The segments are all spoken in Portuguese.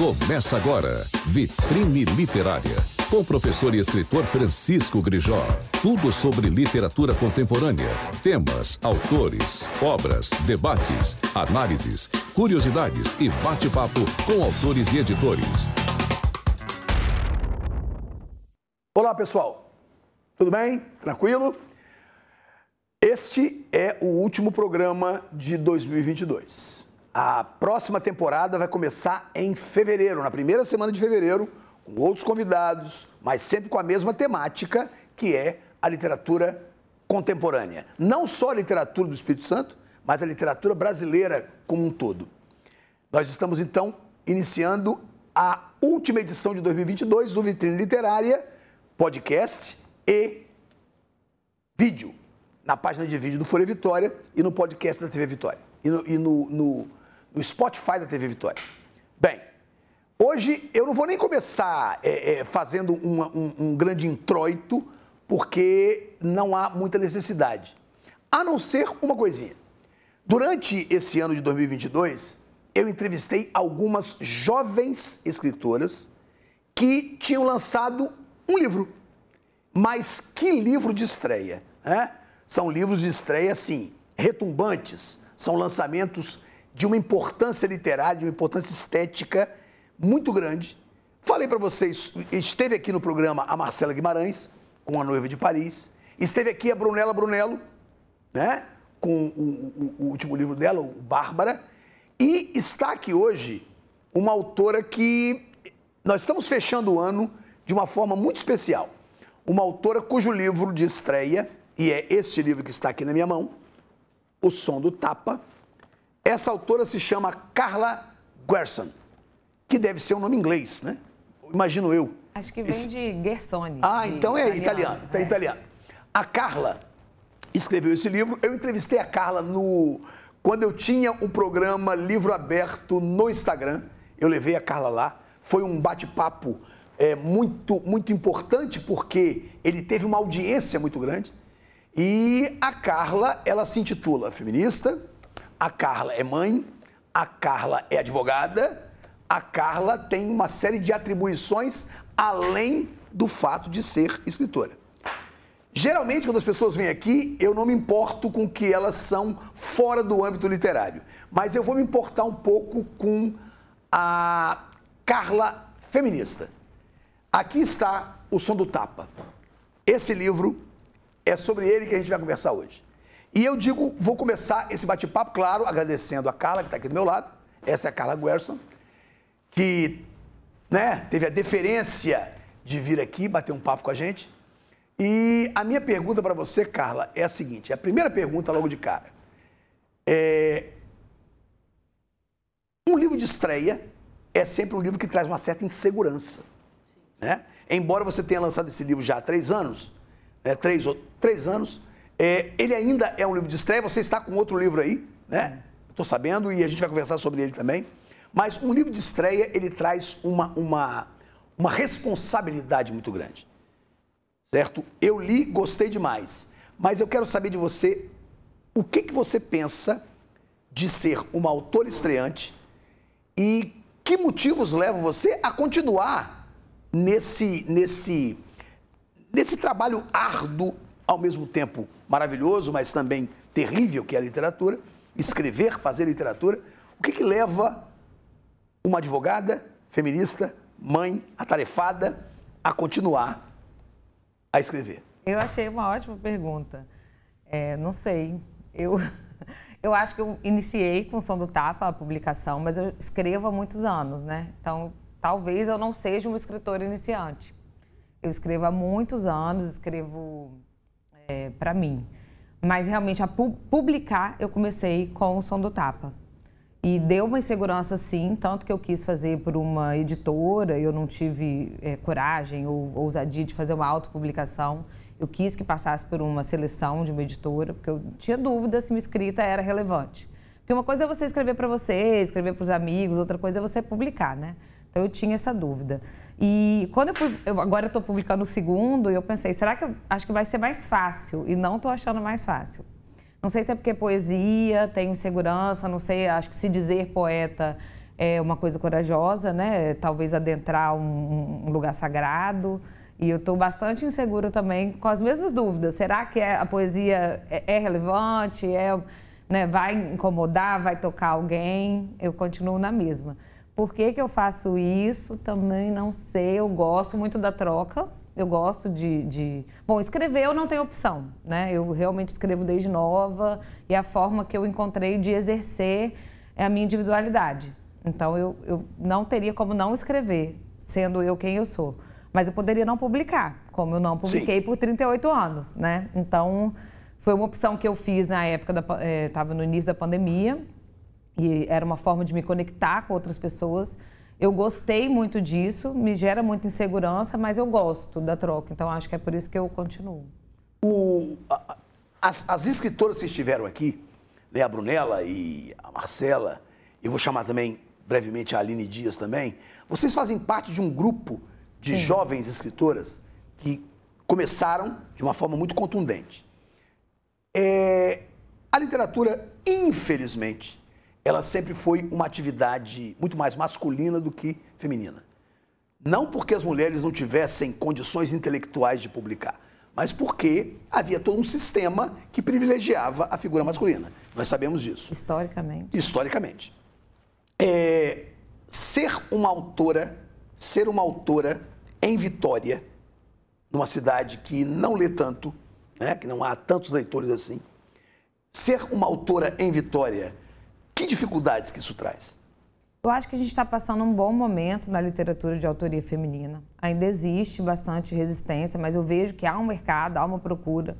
Começa agora, Vitrine Literária, com o professor e escritor Francisco Grijó. Tudo sobre literatura contemporânea, temas, autores, obras, debates, análises, curiosidades e bate-papo com autores e editores. Olá, pessoal. Tudo bem? Tranquilo? Este é o último programa de 2022. A próxima temporada vai começar em fevereiro, na primeira semana de fevereiro, com outros convidados, mas sempre com a mesma temática, que é a literatura contemporânea. Não só a literatura do Espírito Santo, mas a literatura brasileira como um todo. Nós estamos então iniciando a última edição de 2022 do Vitrine Literária, podcast e vídeo, na página de vídeo do Folha Vitória e no podcast da TV Vitória. E no, e no, no no Spotify da TV Vitória. Bem, hoje eu não vou nem começar é, é, fazendo uma, um, um grande introito, porque não há muita necessidade. A não ser uma coisinha. Durante esse ano de 2022, eu entrevistei algumas jovens escritoras que tinham lançado um livro. Mas que livro de estreia! Né? São livros de estreia, assim, retumbantes, são lançamentos de uma importância literária, de uma importância estética muito grande. Falei para vocês, esteve aqui no programa a Marcela Guimarães, com a noiva de Paris, esteve aqui a Brunella Brunello, né, com o, o, o último livro dela, o Bárbara, e está aqui hoje uma autora que nós estamos fechando o ano de uma forma muito especial. Uma autora cujo livro de estreia, e é este livro que está aqui na minha mão, O Som do Tapa, essa autora se chama Carla Gerson, que deve ser um nome inglês, né? Imagino eu. Acho que vem Esse... de Gersone. Ah, de então é italiano. Então é, é italiano. A Carla escreveu esse livro. Eu entrevistei a Carla no quando eu tinha um programa Livro Aberto no Instagram. Eu levei a Carla lá. Foi um bate-papo é, muito, muito importante porque ele teve uma audiência muito grande. E a Carla, ela se intitula feminista, a Carla é mãe, a Carla é advogada, a Carla tem uma série de atribuições além do fato de ser escritora. Geralmente, quando as pessoas vêm aqui, eu não me importo com que elas são fora do âmbito literário, mas eu vou me importar um pouco com a Carla feminista. Aqui está O Som do Tapa. Esse livro é sobre ele que a gente vai conversar hoje. E eu digo, vou começar esse bate-papo, claro, agradecendo a Carla, que está aqui do meu lado. Essa é a Carla Guerson, que né, teve a deferência de vir aqui bater um papo com a gente. E a minha pergunta para você, Carla, é a seguinte: a primeira pergunta logo de cara. É... Um livro de estreia é sempre um livro que traz uma certa insegurança. Né? Embora você tenha lançado esse livro já há três anos, né, três, três anos, é, ele ainda é um livro de estreia, você está com outro livro aí, né? Estou sabendo e a gente vai conversar sobre ele também. Mas um livro de estreia, ele traz uma, uma, uma responsabilidade muito grande. Certo? Eu li, gostei demais. Mas eu quero saber de você o que, que você pensa de ser uma autora estreante e que motivos levam você a continuar nesse, nesse, nesse trabalho árduo ao mesmo tempo maravilhoso, mas também terrível, que é a literatura, escrever, fazer literatura. O que, que leva uma advogada feminista, mãe, atarefada, a continuar a escrever? Eu achei uma ótima pergunta. É, não sei. Eu, eu acho que eu iniciei com o Som do Tapa a publicação, mas eu escrevo há muitos anos, né? Então, talvez eu não seja uma escritora iniciante. Eu escrevo há muitos anos, escrevo é, para mim. Mas realmente a pu publicar eu comecei com o som do tapa. E deu uma insegurança sim, tanto que eu quis fazer por uma editora, eu não tive é, coragem ou ousadia de fazer uma autopublicação. Eu quis que passasse por uma seleção de uma editora, porque eu tinha dúvida se minha escrita era relevante. Porque uma coisa é você escrever para você, escrever para os amigos, outra coisa é você publicar, né? Então eu tinha essa dúvida. E quando eu fui, eu, agora eu estou publicando o segundo, e eu pensei, será que eu acho que vai ser mais fácil? E não estou achando mais fácil. Não sei se é porque poesia, tenho segurança, não sei, acho que se dizer poeta é uma coisa corajosa, né? Talvez adentrar um, um lugar sagrado. E eu estou bastante insegura também com as mesmas dúvidas. Será que é, a poesia é, é relevante? É, né, vai incomodar? Vai tocar alguém? Eu continuo na mesma. Por que, que eu faço isso? Também não sei. Eu gosto muito da troca. Eu gosto de, de, Bom, escrever eu não tenho opção, né? Eu realmente escrevo desde nova e a forma que eu encontrei de exercer é a minha individualidade. Então eu, eu não teria como não escrever, sendo eu quem eu sou. Mas eu poderia não publicar, como eu não publiquei Sim. por 38 anos, né? Então, foi uma opção que eu fiz na época, estava eh, no início da pandemia, e era uma forma de me conectar com outras pessoas. Eu gostei muito disso, me gera muita insegurança, mas eu gosto da troca, então acho que é por isso que eu continuo. O, a, as, as escritoras que estiveram aqui, né, a Brunella e a Marcela, eu vou chamar também brevemente a Aline Dias também, vocês fazem parte de um grupo de Sim. jovens escritoras que começaram de uma forma muito contundente. É, a literatura, infelizmente, ela sempre foi uma atividade muito mais masculina do que feminina. Não porque as mulheres não tivessem condições intelectuais de publicar, mas porque havia todo um sistema que privilegiava a figura masculina. Nós sabemos disso. Historicamente. Historicamente. É, ser uma autora, ser uma autora em Vitória, numa cidade que não lê tanto, né, que não há tantos leitores assim, ser uma autora em Vitória, que dificuldades que isso traz? Eu acho que a gente está passando um bom momento na literatura de autoria feminina. Ainda existe bastante resistência, mas eu vejo que há um mercado, há uma procura.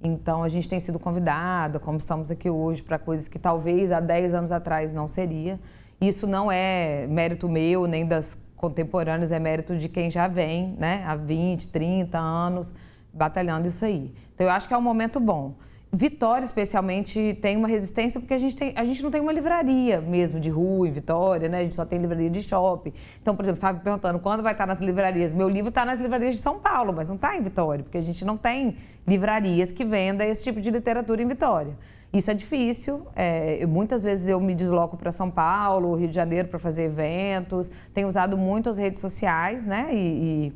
Então a gente tem sido convidada, como estamos aqui hoje, para coisas que talvez há 10 anos atrás não seria. Isso não é mérito meu nem das contemporâneos, é mérito de quem já vem, né, há 20, 30 anos batalhando isso aí. Então eu acho que é um momento bom. Vitória, especialmente, tem uma resistência porque a gente, tem, a gente não tem uma livraria mesmo de rua em Vitória, né? A gente só tem livraria de shopping. Então, por exemplo, estava perguntando quando vai estar nas livrarias. Meu livro está nas livrarias de São Paulo, mas não está em Vitória, porque a gente não tem livrarias que vendam esse tipo de literatura em Vitória. Isso é difícil. É, muitas vezes eu me desloco para São Paulo, Rio de Janeiro para fazer eventos. Tenho usado muito as redes sociais, né? E,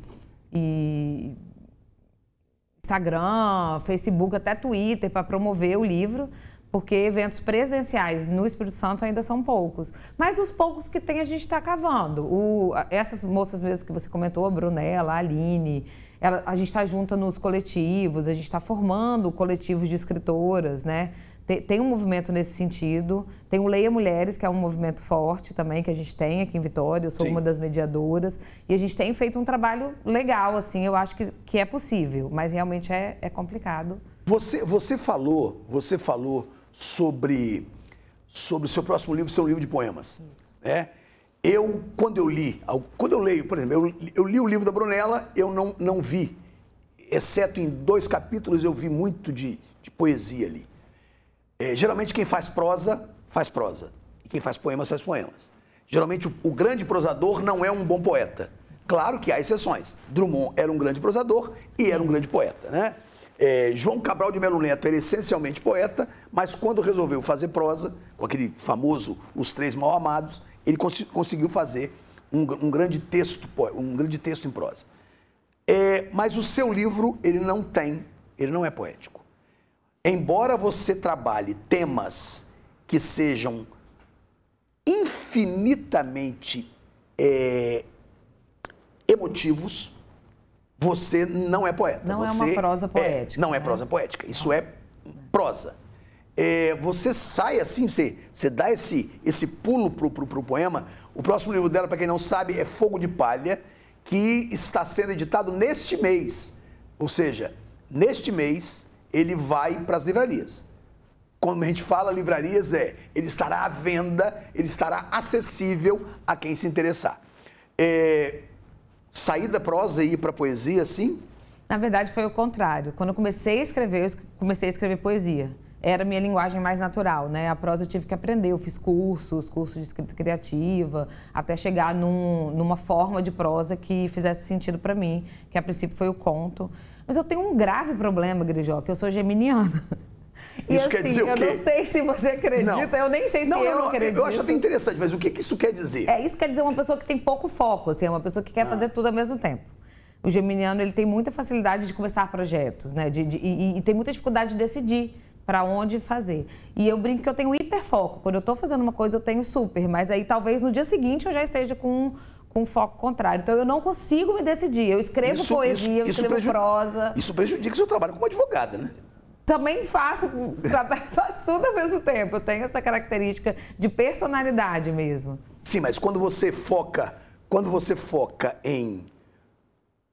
e, e Instagram, Facebook, até Twitter para promover o livro, porque eventos presenciais no Espírito Santo ainda são poucos. Mas os poucos que tem a gente está cavando. O, essas moças mesmo que você comentou, a Brunella, a Aline, ela, a gente está junta nos coletivos, a gente está formando coletivos de escritoras, né? Tem, tem, um movimento nesse sentido. Tem o Leia Mulheres, que é um movimento forte também que a gente tem aqui em Vitória. Eu sou Sim. uma das mediadoras. E a gente tem feito um trabalho legal, assim. Eu acho que, que é possível, mas realmente é, é complicado. Você, você falou, você falou sobre, sobre o seu próximo livro ser um livro de poemas. Né? Eu, quando eu li, quando eu leio, por exemplo, eu, eu li o livro da Brunella, eu não, não vi, exceto em dois capítulos, eu vi muito de, de poesia ali. É, geralmente quem faz prosa, faz prosa. E quem faz poemas, faz poemas. Geralmente o, o, grande prosador não é um bom poeta. Claro que há exceções. Drummond era um grande prosador e era um grande poeta, né? É, João Cabral de Melo Neto era essencialmente poeta, mas quando resolveu fazer prosa, com aquele famoso Os Três Mal Amados, ele cons conseguiu fazer um, um, grande texto, um grande texto em prosa. É, mas o seu livro, ele não tem, ele não é poético embora você trabalhe temas que sejam infinitamente é, emotivos, você não é poeta. Não você é uma prosa poética. É, não é né? prosa poética, isso é prosa. É, você sai assim, você, você dá esse, esse pulo pro, pro, pro poema. O próximo livro dela, para quem não sabe, é Fogo de Palha, que está sendo editado neste mês. Ou seja, neste mês ele vai para as livrarias. Quando a gente fala livrarias, é ele estará à venda, ele estará acessível a quem se interessar. É, sair da prosa e ir para a poesia, sim? Na verdade, foi o contrário. Quando eu comecei a escrever, eu comecei a escrever poesia. Era a minha linguagem mais natural, né? A prosa eu tive que aprender. Eu fiz cursos, cursos de escrita criativa, até chegar num, numa forma de prosa que fizesse sentido para mim, que a princípio foi o conto. Mas eu tenho um grave problema, Grijó, que eu sou geminiana. E isso assim, quer dizer o eu quê? não sei se você acredita, eu nem sei se não, eu não, não, acredito. Eu acho até interessante, mas o que, que isso quer dizer? É, isso quer dizer uma pessoa que tem pouco foco, assim, é uma pessoa que quer Ah. fazer tudo ao mesmo tempo. O geminiano, ele tem muita facilidade de começar projetos, né? De, de- e, e tem muita dificuldade de decidir para onde fazer. E eu brinco que eu tenho hiperfoco. Quando eu estou fazendo uma coisa, eu tenho super. Mas aí, talvez, no dia seguinte, eu já esteja com, com foco contrário. Então, eu não consigo me decidir. Eu escrevo poesia, eu escrevo preju- prosa. Isso prejudica o seu trabalho como advogada, né? Também faço, faço tudo ao mesmo tempo. Eu tenho essa característica de personalidade mesmo. Sim, mas quando você foca, quando você foca em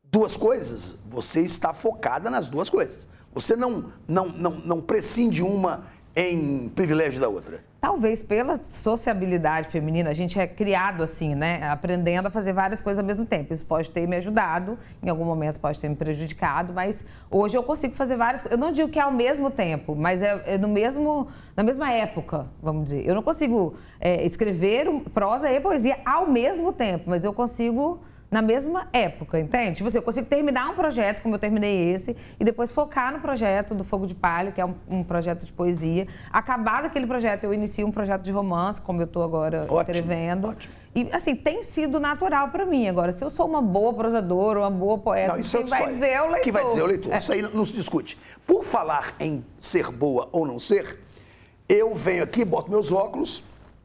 duas coisas, você está focada nas duas coisas. Você não, não, não, não prescinde uma em privilégio da outra. Talvez pela sociabilidade feminina, a gente é criado assim, né? Aprendendo a fazer várias coisas ao mesmo tempo. Isso pode ter me ajudado, em algum momento pode ter me prejudicado, mas hoje eu consigo fazer várias coisas. Eu não digo que é ao mesmo tempo, mas é, é no mesmo, na mesma época, vamos dizer. Eu não consigo é, escrever prosa e poesia ao mesmo tempo, mas eu consigo na mesma época, entende? Tipo assim, eu consigo terminar um projeto, como eu terminei esse, e depois focar no projeto do Fogo de Palha, que é um, um projeto de poesia. Acabar daquele projeto, eu inicio um projeto de romance, como eu estou agora Ótimo, escrevendo. ótimo. E, assim, tem sido natural para mim. Agora, se eu sou uma boa prosadora, uma boa poeta, Não, isso é quem outra vai dizer é o leitor. Quem vai dizer é o leitor. É. Isso aí não se discute. Por falar em ser boa ou não ser, eu venho aqui, boto meus óculos.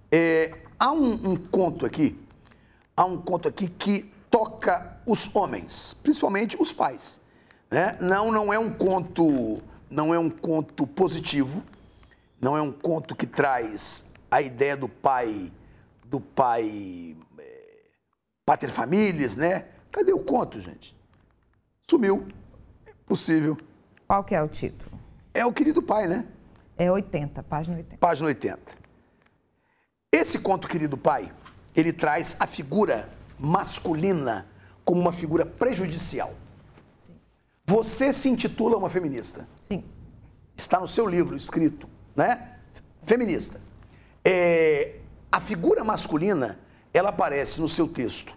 é, há um, um conto aqui, há um conto aqui que toca os homens, principalmente os pais. né? Não, não é um conto, não é um conto positivo, não é um conto que traz a ideia do pai, do pai é, pater famílias, né? Cadê o conto, gente? Sumiu. É possível. Qual que é o título? É o querido pai, né? É 80, página 80. Página 80. Esse conto, querido pai, ele traz a figura masculina como uma figura prejudicial. Você se intitula uma feminista. Sim. Está no seu livro escrito, né? Feminista. É, a figura masculina, ela aparece no seu texto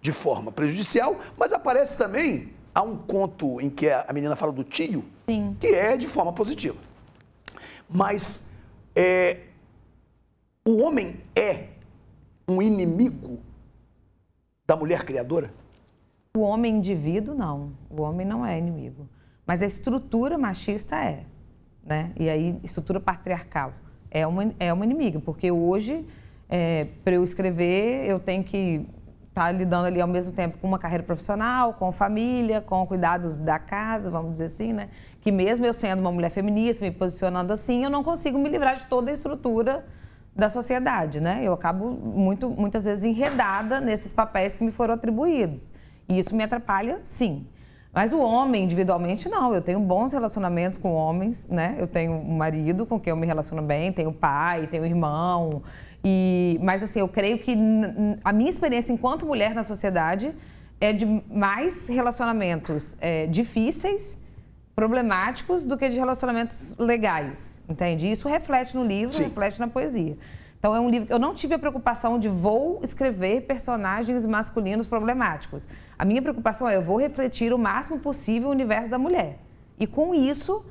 de forma prejudicial, mas aparece também há um conto em que a menina fala do tio, Sim. que é de forma positiva. Mas é, o homem é um inimigo da mulher criadora? O homem indivíduo, não. O homem não é inimigo. Mas a estrutura machista é. Né? E aí, estrutura patriarcal é uma, é uma inimiga. Porque hoje, para eu escrever, eu tenho que estar lidando ali ao mesmo tempo com uma carreira profissional, com família, com cuidados da casa, vamos dizer assim, né? Que mesmo eu sendo uma mulher feminista, me posicionando assim, eu não consigo me livrar de toda a estrutura da sociedade, né? Eu acabo muito, muitas vezes enredada nesses papéis que me foram atribuídos. E isso me atrapalha, sim. Mas o homem, individualmente, não. Eu tenho bons relacionamentos com homens, né? Eu tenho um marido com quem eu me relaciono bem, tenho pai, tenho irmão. E, mas, assim, eu creio que a minha experiência enquanto mulher na sociedade é de mais relacionamentos é, difíceis, problemáticos, do que de relacionamentos legais, entende? Isso reflete no livro, Sim. reflete na poesia. Então é um livro. Eu não tive a preocupação de vou escrever personagens masculinos problemáticos. A minha preocupação é eu vou refletir o máximo possível o universo da mulher. E com isso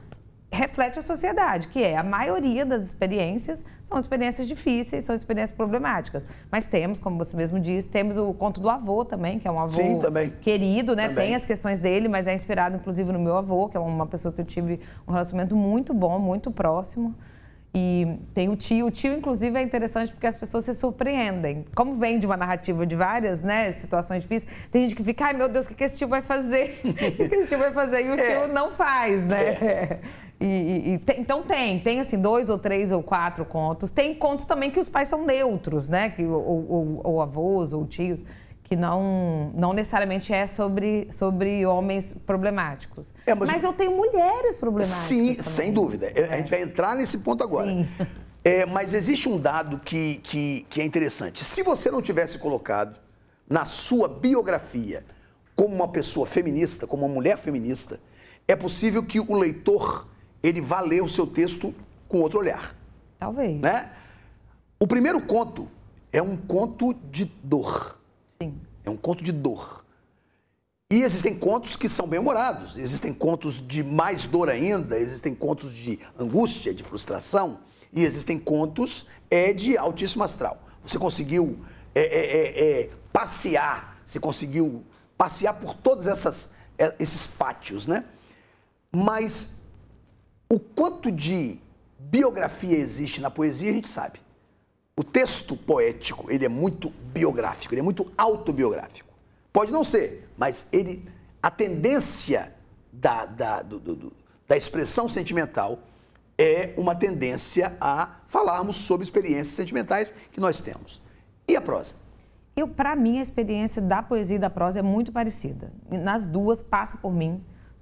reflete a sociedade, que é a maioria das experiências são experiências difíceis, são experiências problemáticas. Mas temos, como você mesmo disse, temos o conto do avô também, que é um avô Sim, querido, né? Também. Tem as questões dele, mas é inspirado inclusive no meu avô, que é uma pessoa que eu tive um relacionamento muito bom, muito próximo. E tem o tio. O tio, inclusive, é interessante porque as pessoas se surpreendem. Como vem de uma narrativa de várias né, situações difíceis, tem gente que fica, ai meu Deus, o que que esse tio vai fazer? O que que esse tio vai fazer? E o É. tio não faz, né? E, e- e tem- então tem, tem assim, dois ou três ou quatro contos. Tem contos também que os pais são neutros, né? Que, ou, ou- ou avós ou tios, que não, não necessariamente é sobre, sobre homens problemáticos. É, mas mas eu tenho mulheres problemáticas. Sim, também. sem dúvida. É, A gente vai entrar nesse ponto agora. Sim. É, mas existe um dado que, que, que é interessante. Se você não tivesse colocado na sua biografia como uma pessoa feminista, como uma mulher feminista, é possível que o leitor ele vá ler o seu texto com outro olhar. Talvez. Né? O primeiro conto é um conto de dor. Sim. É um conto de dor. E existem contos que são bem-humorados, existem contos de mais dor ainda, existem contos de angústia, de frustração, e existem contos é, de altíssimo astral. Você conseguiu é, é, é, é passear, você conseguiu passear por todos essas, é, esses pátios, né? Mas o quanto de biografia existe na poesia, a gente sabe. O texto poético, ele é muito biográfico, ele é muito autobiográfico. Pode não ser, mas ele, a tendência da, da, do, do, da expressão sentimental é uma tendência a falarmos sobre experiências sentimentais que nós temos. E a prosa? Eu, para mim, a experiência da poesia e da prosa é muito parecida. Nas duas passa por mim,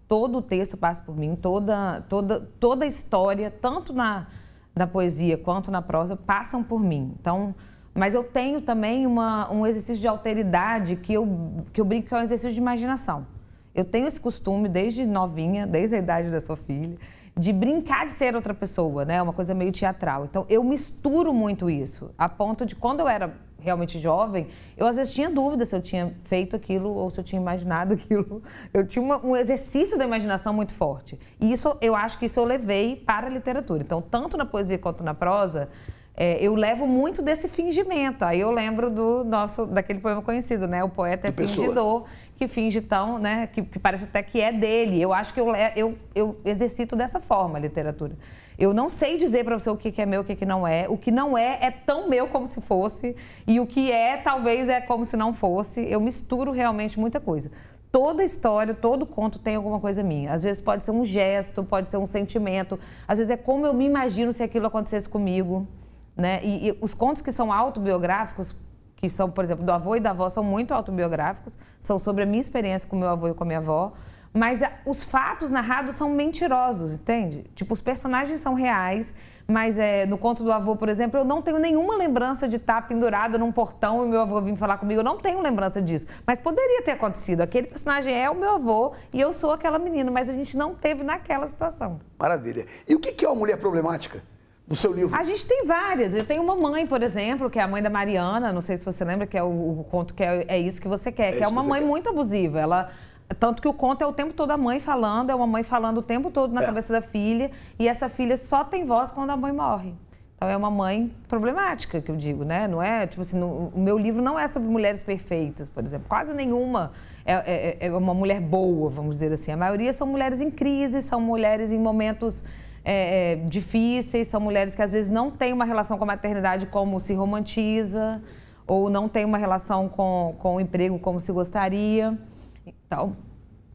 todo o texto passa por mim, toda toda toda a história, tanto na, na poesia quanto na prosa, passam por mim. Então, mas eu tenho também uma, um exercício de alteridade que eu, que eu brinco que é um exercício de imaginação. Eu tenho esse costume desde novinha, desde a idade da sua filha, de brincar de ser outra pessoa, né? Uma coisa meio teatral. Então, eu misturo muito isso, a ponto de quando eu era realmente jovem, eu às vezes tinha dúvida se eu tinha feito aquilo ou se eu tinha imaginado aquilo. Eu tinha uma, um exercício da imaginação muito forte. E isso, eu acho que isso eu levei para a literatura. Então, tanto na poesia quanto na prosa, é, eu levo muito desse fingimento. Aí eu lembro do nosso, daquele poema conhecido, né? O poeta é fingidor, que finge tão, né? Que, que, parece até que é dele. Eu acho que eu, eu, eu exercito dessa forma a literatura. Eu não sei dizer para você o que é meu, o que não é. O que não é é tão meu como se fosse. E o que é, talvez, é como se não fosse. Eu misturo realmente muita coisa. Toda história, todo conto tem alguma coisa minha. Às vezes pode ser um gesto, pode ser um sentimento. Às vezes é como eu me imagino se aquilo acontecesse comigo. Né? E, e, os contos que são autobiográficos, que são, por exemplo, do avô e da avó, são muito autobiográficos, são sobre a minha experiência com meu avô e com a minha avó. Mas a, os fatos narrados são mentirosos, entende? Tipo, os personagens são reais, mas é, no conto do avô, por exemplo, eu não tenho nenhuma lembrança de estar pendurada num portão e meu avô vir falar comigo. Eu não tenho lembrança disso. Mas poderia ter acontecido. Aquele personagem é o meu avô e eu sou aquela menina, mas a gente não teve naquela situação. Maravilha. E o que é uma mulher problemática? No seu livro? A gente tem várias. Eu tenho uma mãe, por exemplo, que é a mãe da Mariana, não sei se você lembra, que é o, o conto que é, é, isso que você quer, é que é uma mãe quer. muito abusiva. Ela tanto que o conto é o tempo todo a mãe falando, é uma mãe falando o tempo todo na é. cabeça da filha, e essa filha só tem voz quando a mãe morre. Então é uma mãe problemática, que eu digo, né? Não é, tipo assim, no, o meu livro não é sobre mulheres perfeitas, por exemplo. Quase nenhuma é, é, é, uma mulher boa, vamos dizer assim. A maioria são mulheres em crise, são mulheres em momentos é, é, difíceis, são mulheres que às vezes não têm uma relação com a maternidade como se romantiza, ou não têm uma relação com, com o emprego como se gostaria. Então,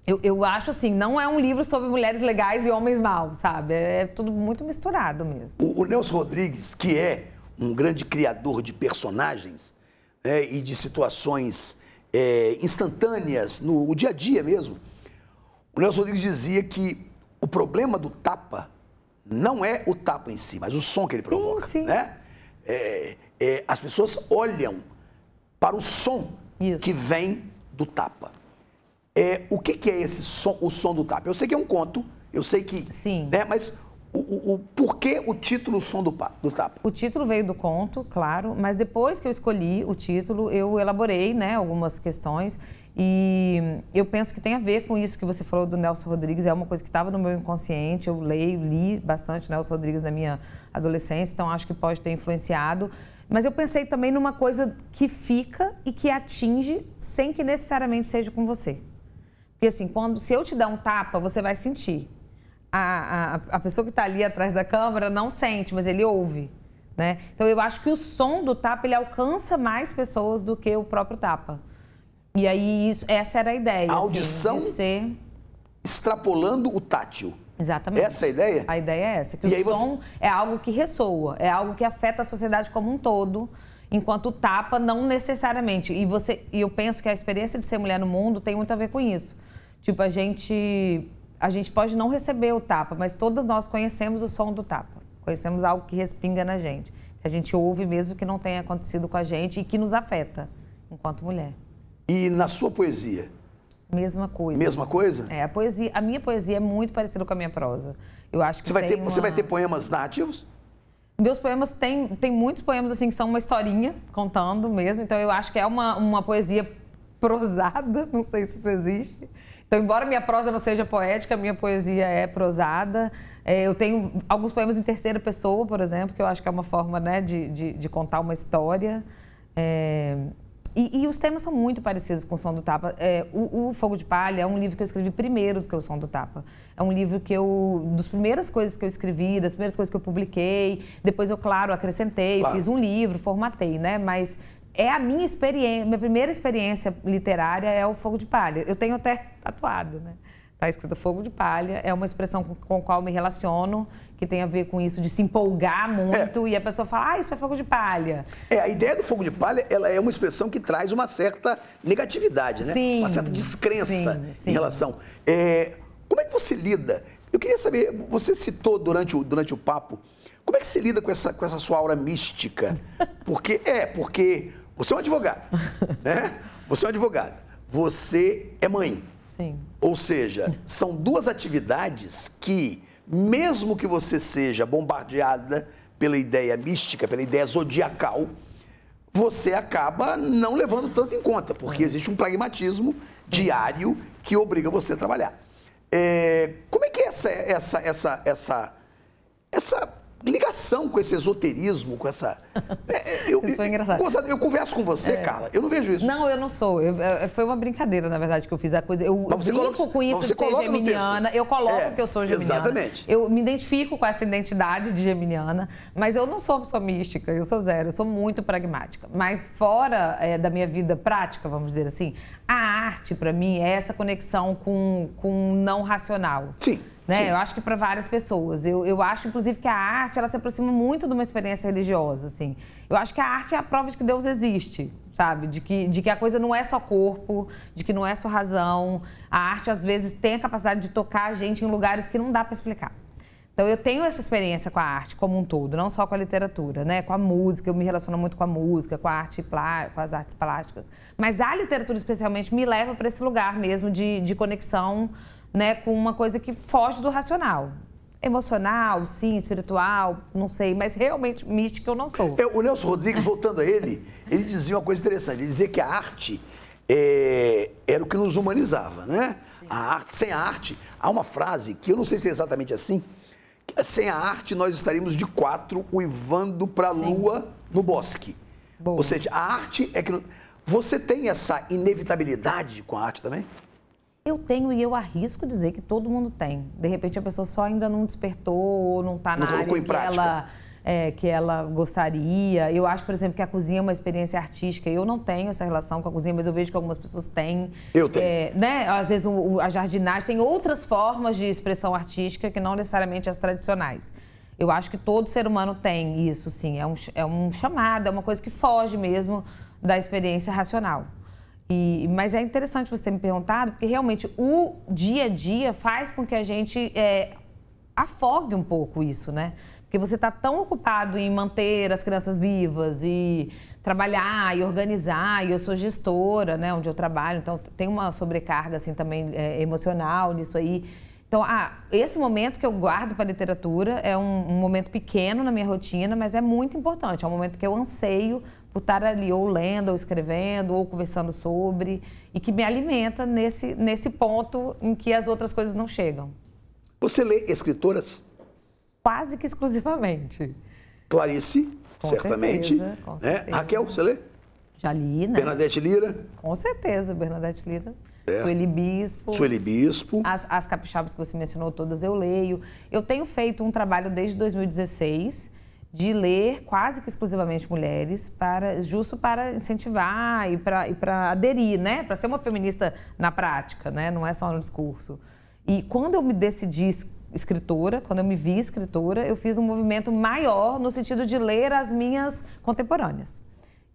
eu, eu acho assim, não é um livro sobre mulheres legais e homens maus, sabe? É, é tudo muito misturado mesmo. O, o Nelson Rodrigues, que é um grande criador de personagens né, e de situações é, instantâneas no dia a dia mesmo, o Nelson Rodrigues dizia que o problema do tapa não é o tapa em si, mas o som que ele provoca. Sim, sim. Né? É, é, as pessoas olham para o som Isso. que vem do tapa. É, o que, que, é esse som, o som do tapa? Eu sei que é um conto, eu sei que. Sim. Né, mas o, o, o, por que o título Som do, do Tapa? O título veio do conto, claro, mas depois que eu escolhi o título, eu elaborei né, algumas questões. E eu penso que tem a ver com isso que você falou do Nelson Rodrigues, é uma coisa que estava no meu inconsciente. Eu leio, li bastante Nelson Rodrigues na minha adolescência, então acho que pode ter influenciado. Mas eu pensei também numa coisa que fica e que atinge sem que necessariamente seja com você. Porque assim, quando se eu te dar um tapa, você vai sentir. A, a, a pessoa que está ali atrás da câmera não sente, mas ele ouve. Né? Então eu acho que o som do tapa ele alcança mais pessoas do que o próprio tapa. E aí, isso, essa era a ideia. A assim, audição assim, ser... extrapolando o tátil. Exatamente. Essa é a ideia? A ideia é essa, que e o som você... é algo que ressoa, é algo que afeta a sociedade como um todo, enquanto o tapa não necessariamente. E você, e eu penso que a experiência de ser mulher no mundo tem muito a ver com isso. Tipo, a gente a gente pode não receber o tapa, mas todas nós conhecemos o som do tapa. Conhecemos algo que respinga na gente, que a gente ouve mesmo que não tenha acontecido com a gente e que nos afeta enquanto mulher. E na sua poesia? Mesma coisa. Mesma coisa? É, a poesia, a minha poesia é muito parecida com a minha prosa. Eu acho que você vai ter, uma... você vai ter poemas narrativos? Meus poemas tem tem muitos poemas assim que são uma historinha contando mesmo, então eu acho que é uma, uma poesia prosada, não sei se isso existe. Então, embora minha prosa não seja poética, minha poesia é prosada. É, eu tenho alguns poemas em terceira pessoa, por exemplo, que eu acho que é uma forma né, de, de, de contar uma história. É, e, e, os temas são muito parecidos com o Som do Tapa. É, o, o, Fogo de Palha é um livro que eu escrevi primeiro do que o Som do Tapa. É um livro que eu, das primeiras coisas que eu escrevi, das primeiras coisas que eu publiquei. Depois eu, claro, acrescentei, claro. fiz um livro, formatei, né? Mas é a minha experiência, minha primeira experiência literária é o Fogo de Palha. Eu tenho até tatuado, né? Está escrito Fogo de Palha, é uma expressão com, com a qual me relaciono que tem a ver com isso de se empolgar muito é. e a pessoa fala, ah, isso é fogo de palha. É, a ideia do fogo de palha, ela é uma expressão que traz uma certa negatividade, né? Sim, uma certa descrença sim, sim. em relação. É, como é que você lida? Eu queria saber, você citou durante o, durante o papo, como é que se lida com essa, com essa sua aura mística? Porque, é, porque você é um advogado, né? Você é um advogado. Você é mãe. Sim. Ou seja, são duas atividades que mesmo que você seja bombardeada pela ideia mística, pela ideia zodiacal, você acaba não levando tanto em conta, porque é. existe um pragmatismo diário que obriga você a trabalhar. É, como é que é essa, essa, essa, essa, essa ligação com esse esoterismo, com essa. É, eu, foi engraçado. Eu, eu converso com você, é. Carla. Eu não vejo isso. Não, eu não sou. Eu, é, foi uma brincadeira, na verdade, que eu fiz a coisa. Eu mas você brinco coloca, com isso de ser geminiana. Eu coloco é, que eu sou geminiana. Exatamente. Eu me identifico com essa identidade de geminiana, mas eu não sou pessoa mística, eu sou zero, eu sou muito pragmática. Mas fora é, da minha vida prática, vamos dizer assim, a arte, para mim, é essa conexão com o não racional. Sim. Né? Eu acho que para várias pessoas. Eu, eu acho, inclusive, que a arte ela se aproxima muito de uma experiência religiosa. Assim. Eu acho que a arte é a prova de que Deus existe, sabe? De que, de que a coisa não é só corpo, de que não é só razão. A arte, às vezes, tem a capacidade de tocar a gente em lugares que não dá para explicar. Então, eu tenho essa experiência com a arte como um todo, não só com a literatura, né? Com a música, eu me relaciono muito com a música, com a arte com as artes plásticas. Mas a literatura, especialmente, me leva para esse lugar mesmo de, de conexão né, com uma coisa que foge do racional. Emocional, sim, espiritual, não sei, mas realmente mística eu não sou. É, o Nelson Rodrigues, voltando a ele, ele dizia uma coisa interessante. Ele dizia que a arte é, era o que nos humanizava, né? A arte, sem a arte, há uma frase que eu não sei se é exatamente assim. Sem a arte, nós estaríamos de quatro uivando para a lua no bosque. Boa. Ou seja, a arte é que. Você tem essa inevitabilidade com a arte também? Eu tenho e eu arrisco dizer que todo mundo tem. De repente a pessoa só ainda não despertou ou não está na área que ela, é, que ela gostaria. Eu acho, por exemplo, que a cozinha é uma experiência artística. Eu não tenho essa relação com a cozinha, mas eu vejo que algumas pessoas têm. Eu tenho. É, né? Às vezes o, a jardinagem tem outras formas de expressão artística que não necessariamente as tradicionais. Eu acho que todo ser humano tem isso, sim. É um, é um chamado, é uma coisa que foge mesmo da experiência racional. E, mas é interessante você ter me perguntado, porque realmente o dia a dia faz com que a gente é, afogue um pouco isso, né? Porque você está tão ocupado em manter as crianças vivas e trabalhar e organizar, e eu sou gestora, né, onde eu trabalho, então tem uma sobrecarga assim também é, emocional nisso aí. Então, ah, esse momento que eu guardo para a literatura é um, um, momento pequeno na minha rotina, mas é muito importante. É um momento que eu anseio por estar ali ou lendo, ou escrevendo, ou conversando sobre, e que me alimenta nesse, nesse ponto em que as outras coisas não chegam. Você lê escritoras? Quase que exclusivamente. Clarice, com certamente. Certeza, com né? certeza. Raquel, você lê? Já li, né? Bernadette Lira? Com certeza, Bernadette Lira. Certo. Sueli Bispo. Sueli Bispo. As, as capixabas que você mencionou todas eu leio. Eu tenho feito um trabalho desde 2016 de ler quase que exclusivamente mulheres, para, justo para incentivar e para, e para aderir, né? Para ser uma feminista na prática, né? Não é só no discurso. E quando eu me decidi escritora, quando eu me vi escritora, eu fiz um movimento maior no sentido de ler as minhas contemporâneas.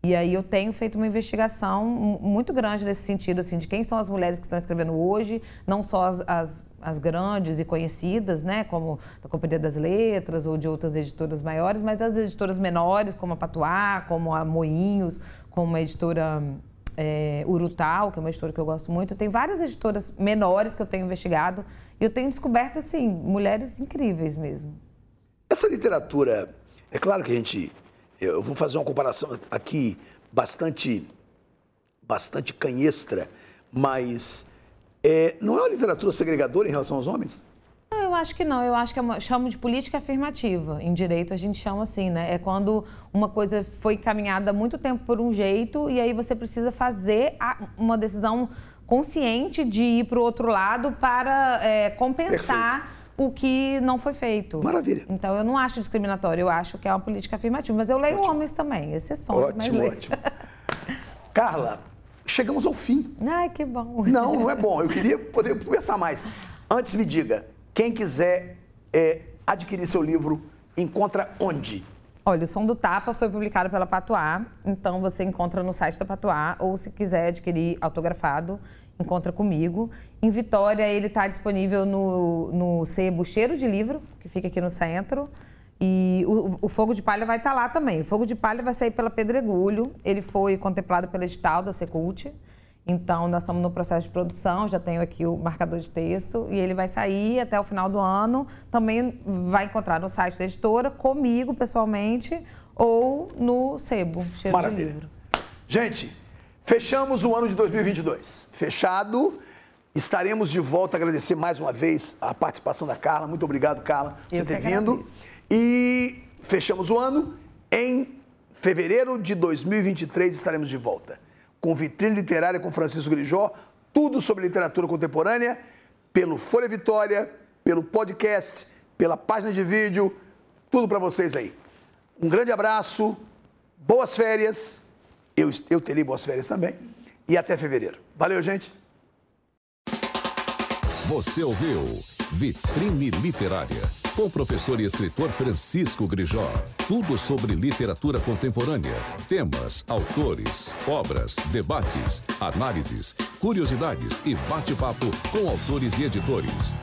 E aí eu tenho feito uma investigação muito grande nesse sentido, assim, de quem são as mulheres que estão escrevendo hoje, não só as, as, as grandes e conhecidas, né, como da Companhia das Letras ou de outras editoras maiores, mas das editoras menores, como a Patuá, como a Moinhos, como a editora é, Urutal, que é uma editora que eu gosto muito. Tem várias editoras menores que eu tenho investigado e eu tenho descoberto, assim, mulheres incríveis mesmo. Essa literatura, é claro que a gente eu vou fazer uma comparação aqui bastante, bastante canhestra, mas é, não é uma literatura segregadora em relação aos homens? Não, eu acho que não. Eu acho que é uma, chamo de política afirmativa. Em direito a gente chama assim, né? É quando uma coisa foi caminhada há muito tempo por um jeito e aí você precisa fazer a, uma decisão consciente de ir para o outro lado para é, compensar Perfeito. o que não foi feito. Maravilha. Então eu não acho discriminatório, eu acho que é uma política afirmativa. Mas eu leio ótimo. homens também, exceções. Ótimo, mas leio. ótimo. Carla, chegamos ao fim. Ai, que bom. Não, não é bom. Eu queria poder conversar mais. Antes, me diga, quem quiser é, adquirir seu livro, encontra onde? Olha, o Som do Tapa foi publicado pela Patuá, então você encontra no site da Patuá, ou se quiser adquirir autografado, encontra comigo. Em Vitória, ele está disponível no, no Sebo Cheiro de Livro, que fica aqui no centro. E o, o, Fogo de Palha vai estar tá lá também. O Fogo de Palha vai sair pela Pedregulho. Ele foi contemplado pelo edital da Secult. Então, nós estamos no processo de produção, já tenho aqui o marcador de texto, e ele vai sair até o final do ano. Também vai encontrar no site da editora, comigo pessoalmente, ou no Sebo, Cheiro Maravilha. de Livro. Gente, fechamos o ano de 2022. Fechado. Estaremos de volta. Agradecer mais uma vez a participação da Carla. Muito obrigado, Carla, por você ter vindo. E fechamos o ano. Em fevereiro de 2023 estaremos de volta com vitrine literária com Francisco Grijó, tudo sobre literatura contemporânea, pelo Folha Vitória, pelo podcast, pela página de vídeo, tudo para vocês aí. Um grande abraço, boas férias, eu, eu terei boas férias também, e até fevereiro. Valeu, gente! Você ouviu Vitrine Literária com o professor e escritor Francisco Grijó. Tudo sobre literatura contemporânea, temas, autores, obras, debates, análises, curiosidades e bate-papo com autores e editores.